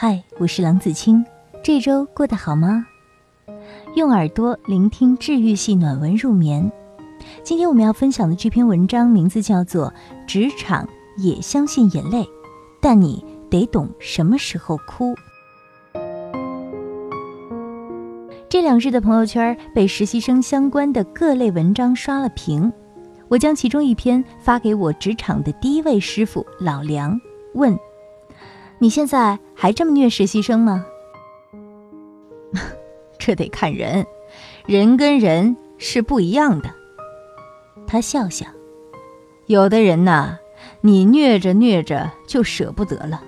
嗨，我是郎子清，这周过得好吗？用耳朵聆听治愈系暖文入眠。今天我们要分享的这篇文章名字叫做《职场也相信眼泪，但你得懂什么时候哭》。这两日的朋友圈被实习生相关的各类文章刷了屏，我将其中一篇发给我职场的第一位师傅老梁，问。你现在还这么虐实习生吗？这得看人，人跟人是不一样的。他笑笑，有的人呐，你虐着虐着就舍不得了；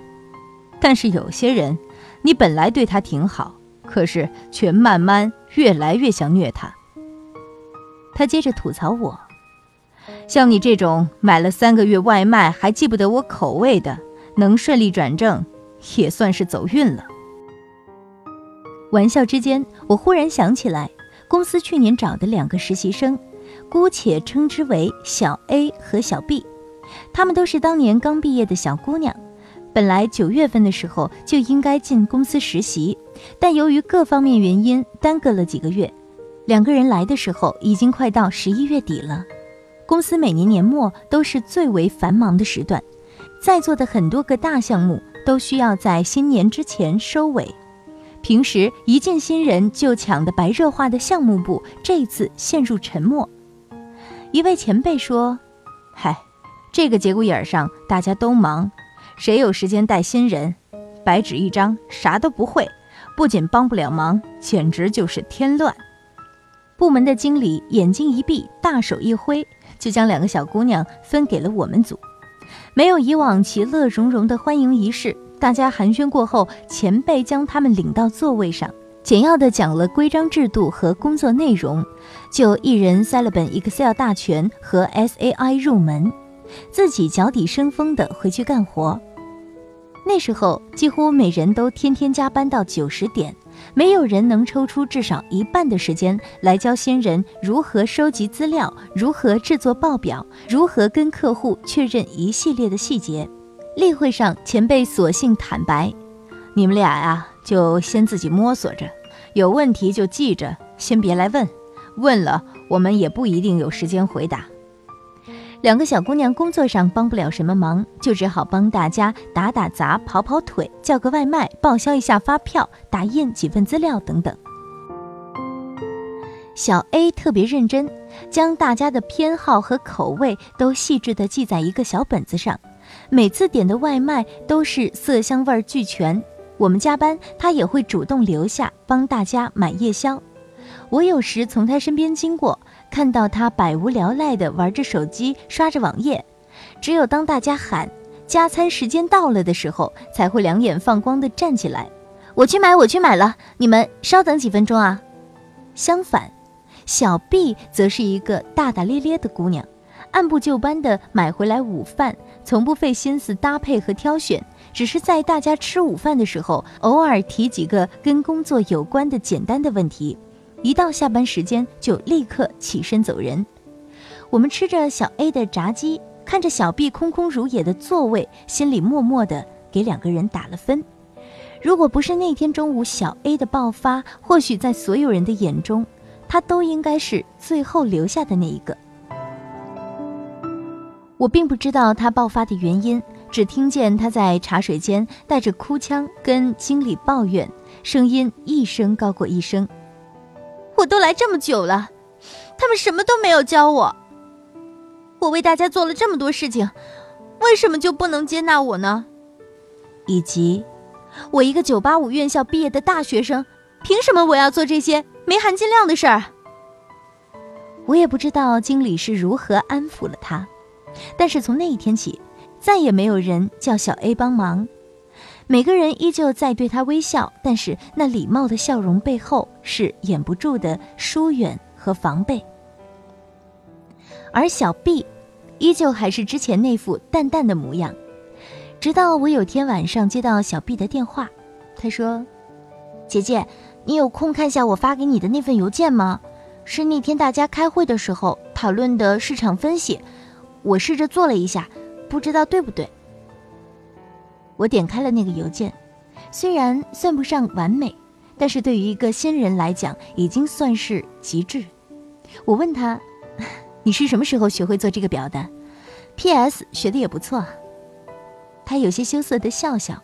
但是有些人，你本来对他挺好，可是却慢慢越来越想虐他。他接着吐槽我，像你这种买了三个月外卖还记不得我口味的。能顺利转正，也算是走运了。玩笑之间，我忽然想起来，公司去年找的两个实习生，姑且称之为小 A 和小 B，他们都是当年刚毕业的小姑娘，本来九月份的时候就应该进公司实习，但由于各方面原因耽搁了几个月。两个人来的时候已经快到十一月底了，公司每年年末都是最为繁忙的时段。在座的很多个大项目都需要在新年之前收尾，平时一见新人就抢的白热化的项目部，这次陷入沉默。一位前辈说：“嗨，这个节骨眼上大家都忙，谁有时间带新人？白纸一张，啥都不会，不仅帮不了忙，简直就是添乱。”部门的经理眼睛一闭，大手一挥，就将两个小姑娘分给了我们组。没有以往其乐融融的欢迎仪式，大家寒暄过后，前辈将他们领到座位上，简要的讲了规章制度和工作内容，就一人塞了本 Excel 大全和 SAI 入门，自己脚底生风的回去干活。那时候几乎每人都天天加班到九十点。没有人能抽出至少一半的时间来教新人如何收集资料、如何制作报表、如何跟客户确认一系列的细节。例会上，前辈索性坦白：“你们俩呀，就先自己摸索着，有问题就记着，先别来问，问了我们也不一定有时间回答。”两个小姑娘工作上帮不了什么忙，就只好帮大家打打杂、跑跑腿、叫个外卖、报销一下发票、打印几份资料等等。小 A 特别认真，将大家的偏好和口味都细致地记在一个小本子上，每次点的外卖都是色香味俱全。我们加班，他也会主动留下帮大家买夜宵。我有时从他身边经过。看到他百无聊赖地玩着手机，刷着网页，只有当大家喊加餐时间到了的时候，才会两眼放光地站起来。我去买，我去买了，你们稍等几分钟啊。相反，小 B 则是一个大大咧咧的姑娘，按部就班地买回来午饭，从不费心思搭配和挑选，只是在大家吃午饭的时候，偶尔提几个跟工作有关的简单的问题。一到下班时间就立刻起身走人。我们吃着小 A 的炸鸡，看着小 B 空空如也的座位，心里默默的给两个人打了分。如果不是那天中午小 A 的爆发，或许在所有人的眼中，他都应该是最后留下的那一个。我并不知道他爆发的原因，只听见他在茶水间带着哭腔跟经理抱怨，声音一声高过一声。我都来这么久了，他们什么都没有教我。我为大家做了这么多事情，为什么就不能接纳我呢？以及，我一个九八五院校毕业的大学生，凭什么我要做这些没含金量的事儿？我也不知道经理是如何安抚了他，但是从那一天起，再也没有人叫小 A 帮忙。每个人依旧在对他微笑，但是那礼貌的笑容背后是掩不住的疏远和防备。而小 B，依旧还是之前那副淡淡的模样。直到我有天晚上接到小 B 的电话，他说：“姐姐，你有空看下我发给你的那份邮件吗？是那天大家开会的时候讨论的市场分析，我试着做了一下，不知道对不对。”我点开了那个邮件，虽然算不上完美，但是对于一个新人来讲，已经算是极致。我问他：“你是什么时候学会做这个表的？”P.S. 学的也不错。他有些羞涩的笑笑：“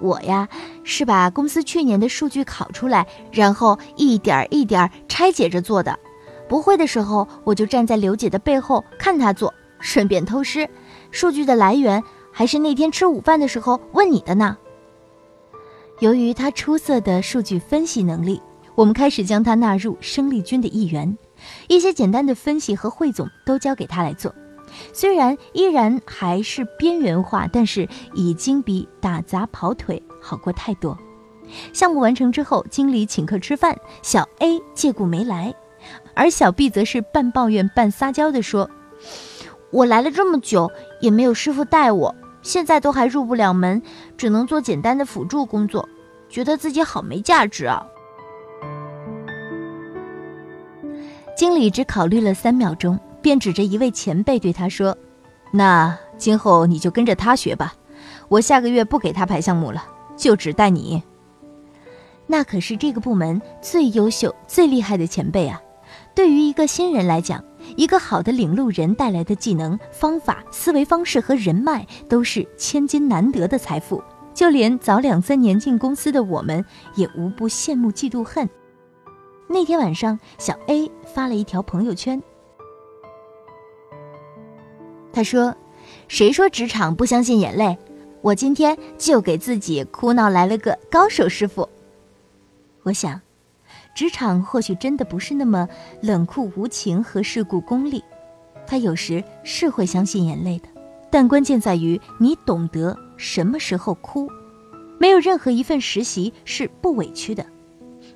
我呀，是把公司去年的数据拷出来，然后一点一点拆解着做的。不会的时候，我就站在刘姐的背后看她做，顺便偷师。数据的来源还是那天吃午饭的时候问你的呢。”由于他出色的数据分析能力，我们开始将他纳入生力军的一员，一些简单的分析和汇总都交给他来做。虽然依然还是边缘化，但是已经比打杂跑腿好过太多。项目完成之后，经理请客吃饭，小 A 借故没来，而小 B 则是半抱怨半撒娇地说：“我来了这么久，也没有师傅带我。”现在都还入不了门，只能做简单的辅助工作，觉得自己好没价值啊！经理只考虑了三秒钟，便指着一位前辈对他说：“那今后你就跟着他学吧，我下个月不给他排项目了，就只带你。那可是这个部门最优秀、最厉害的前辈啊！对于一个新人来讲。”一个好的领路人带来的技能、方法、思维方式和人脉，都是千金难得的财富。就连早两三年进公司的我们，也无不羡慕、嫉妒、恨。那天晚上，小 A 发了一条朋友圈，他说：“谁说职场不相信眼泪？我今天就给自己哭闹来了个高手师傅。”我想。职场或许真的不是那么冷酷无情和世故功利，他有时是会相信眼泪的，但关键在于你懂得什么时候哭。没有任何一份实习是不委屈的，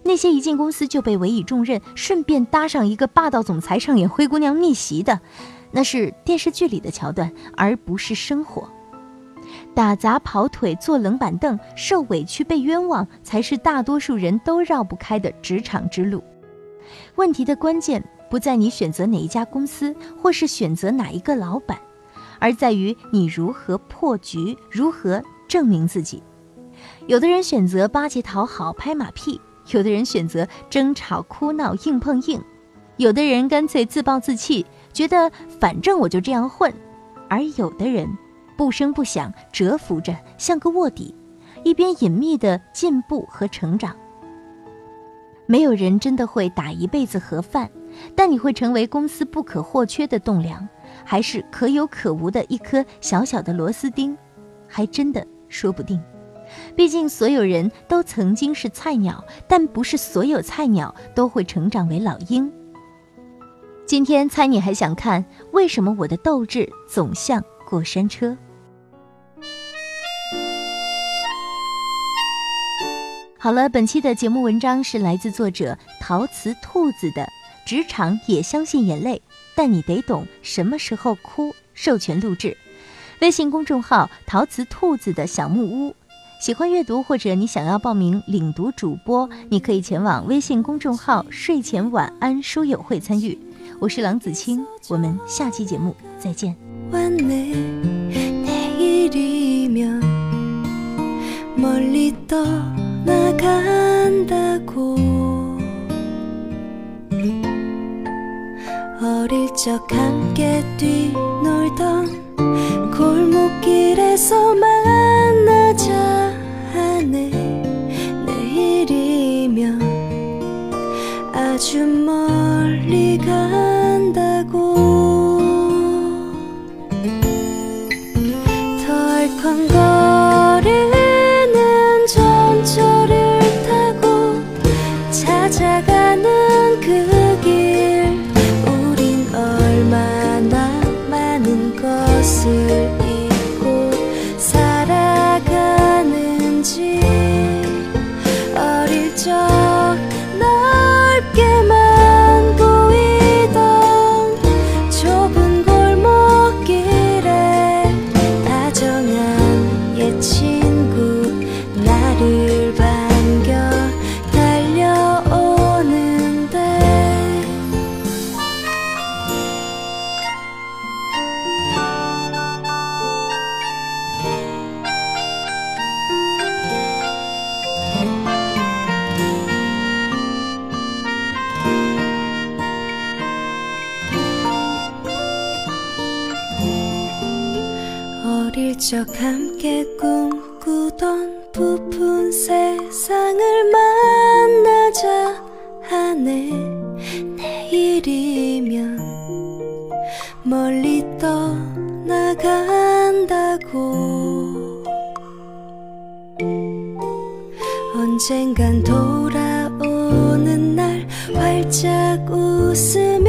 那些一进公司就被委以重任，顺便搭上一个霸道总裁上演灰姑娘逆袭的，那是电视剧里的桥段，而不是生活。打杂跑腿坐冷板凳受委屈被冤枉，才是大多数人都绕不开的职场之路。问题的关键不在你选择哪一家公司，或是选择哪一个老板，而在于你如何破局，如何证明自己。有的人选择巴结讨好拍马屁，有的人选择争吵哭闹硬碰硬，有的人干脆自暴自弃，觉得反正我就这样混，而有的人。不声不响，蛰伏着，像个卧底，一边隐秘的进步和成长。没有人真的会打一辈子盒饭，但你会成为公司不可或缺的栋梁，还是可有可无的一颗小小的螺丝钉，还真的说不定。毕竟所有人都曾经是菜鸟，但不是所有菜鸟都会成长为老鹰。今天猜你还想看为什么我的斗志总像过山车？好了，本期的节目文章是来自作者陶瓷兔子的《职场也相信眼泪，但你得懂什么时候哭》，授权录制，微信公众号“陶瓷兔子的小木屋”。喜欢阅读或者你想要报名领读主播，你可以前往微信公众号“睡前晚安书友会”参与。我是郎子清，我们下期节目再见。 나간다고. 어릴 적 함께 뛰놀던 골목길에서 만나자 하네. 내일이면 아주 멀리 간 closer 훌쩍 함께 꿈꾸던 부푼 세상을 만나자 하네. 내일이면 멀리 떠나간다고. 언젠간 돌아오는 날 활짝 웃을